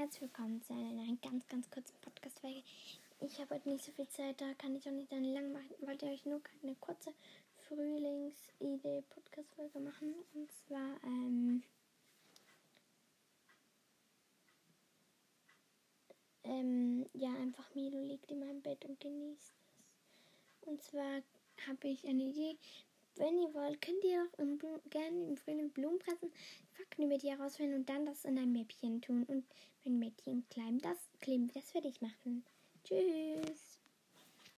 herzlich willkommen zu einer ganz, ganz kurzen Podcast-Folge. Ich habe heute nicht so viel Zeit, da kann ich auch nicht eine lang machen. Ich wollte euch nur eine kurze Frühlingsidee-Podcast-Folge machen. Und zwar, ähm, ähm, ja, einfach Milo liegt in meinem Bett und genießt es. Und zwar habe ich eine Idee. Wenn ihr wollt, könnt ihr auch im gerne im Frühling Blumen pressen, Fakten über die herausfinden und dann das in ein Mäppchen tun und mein Mäppchen kleben. Das kleben, das werde ich machen.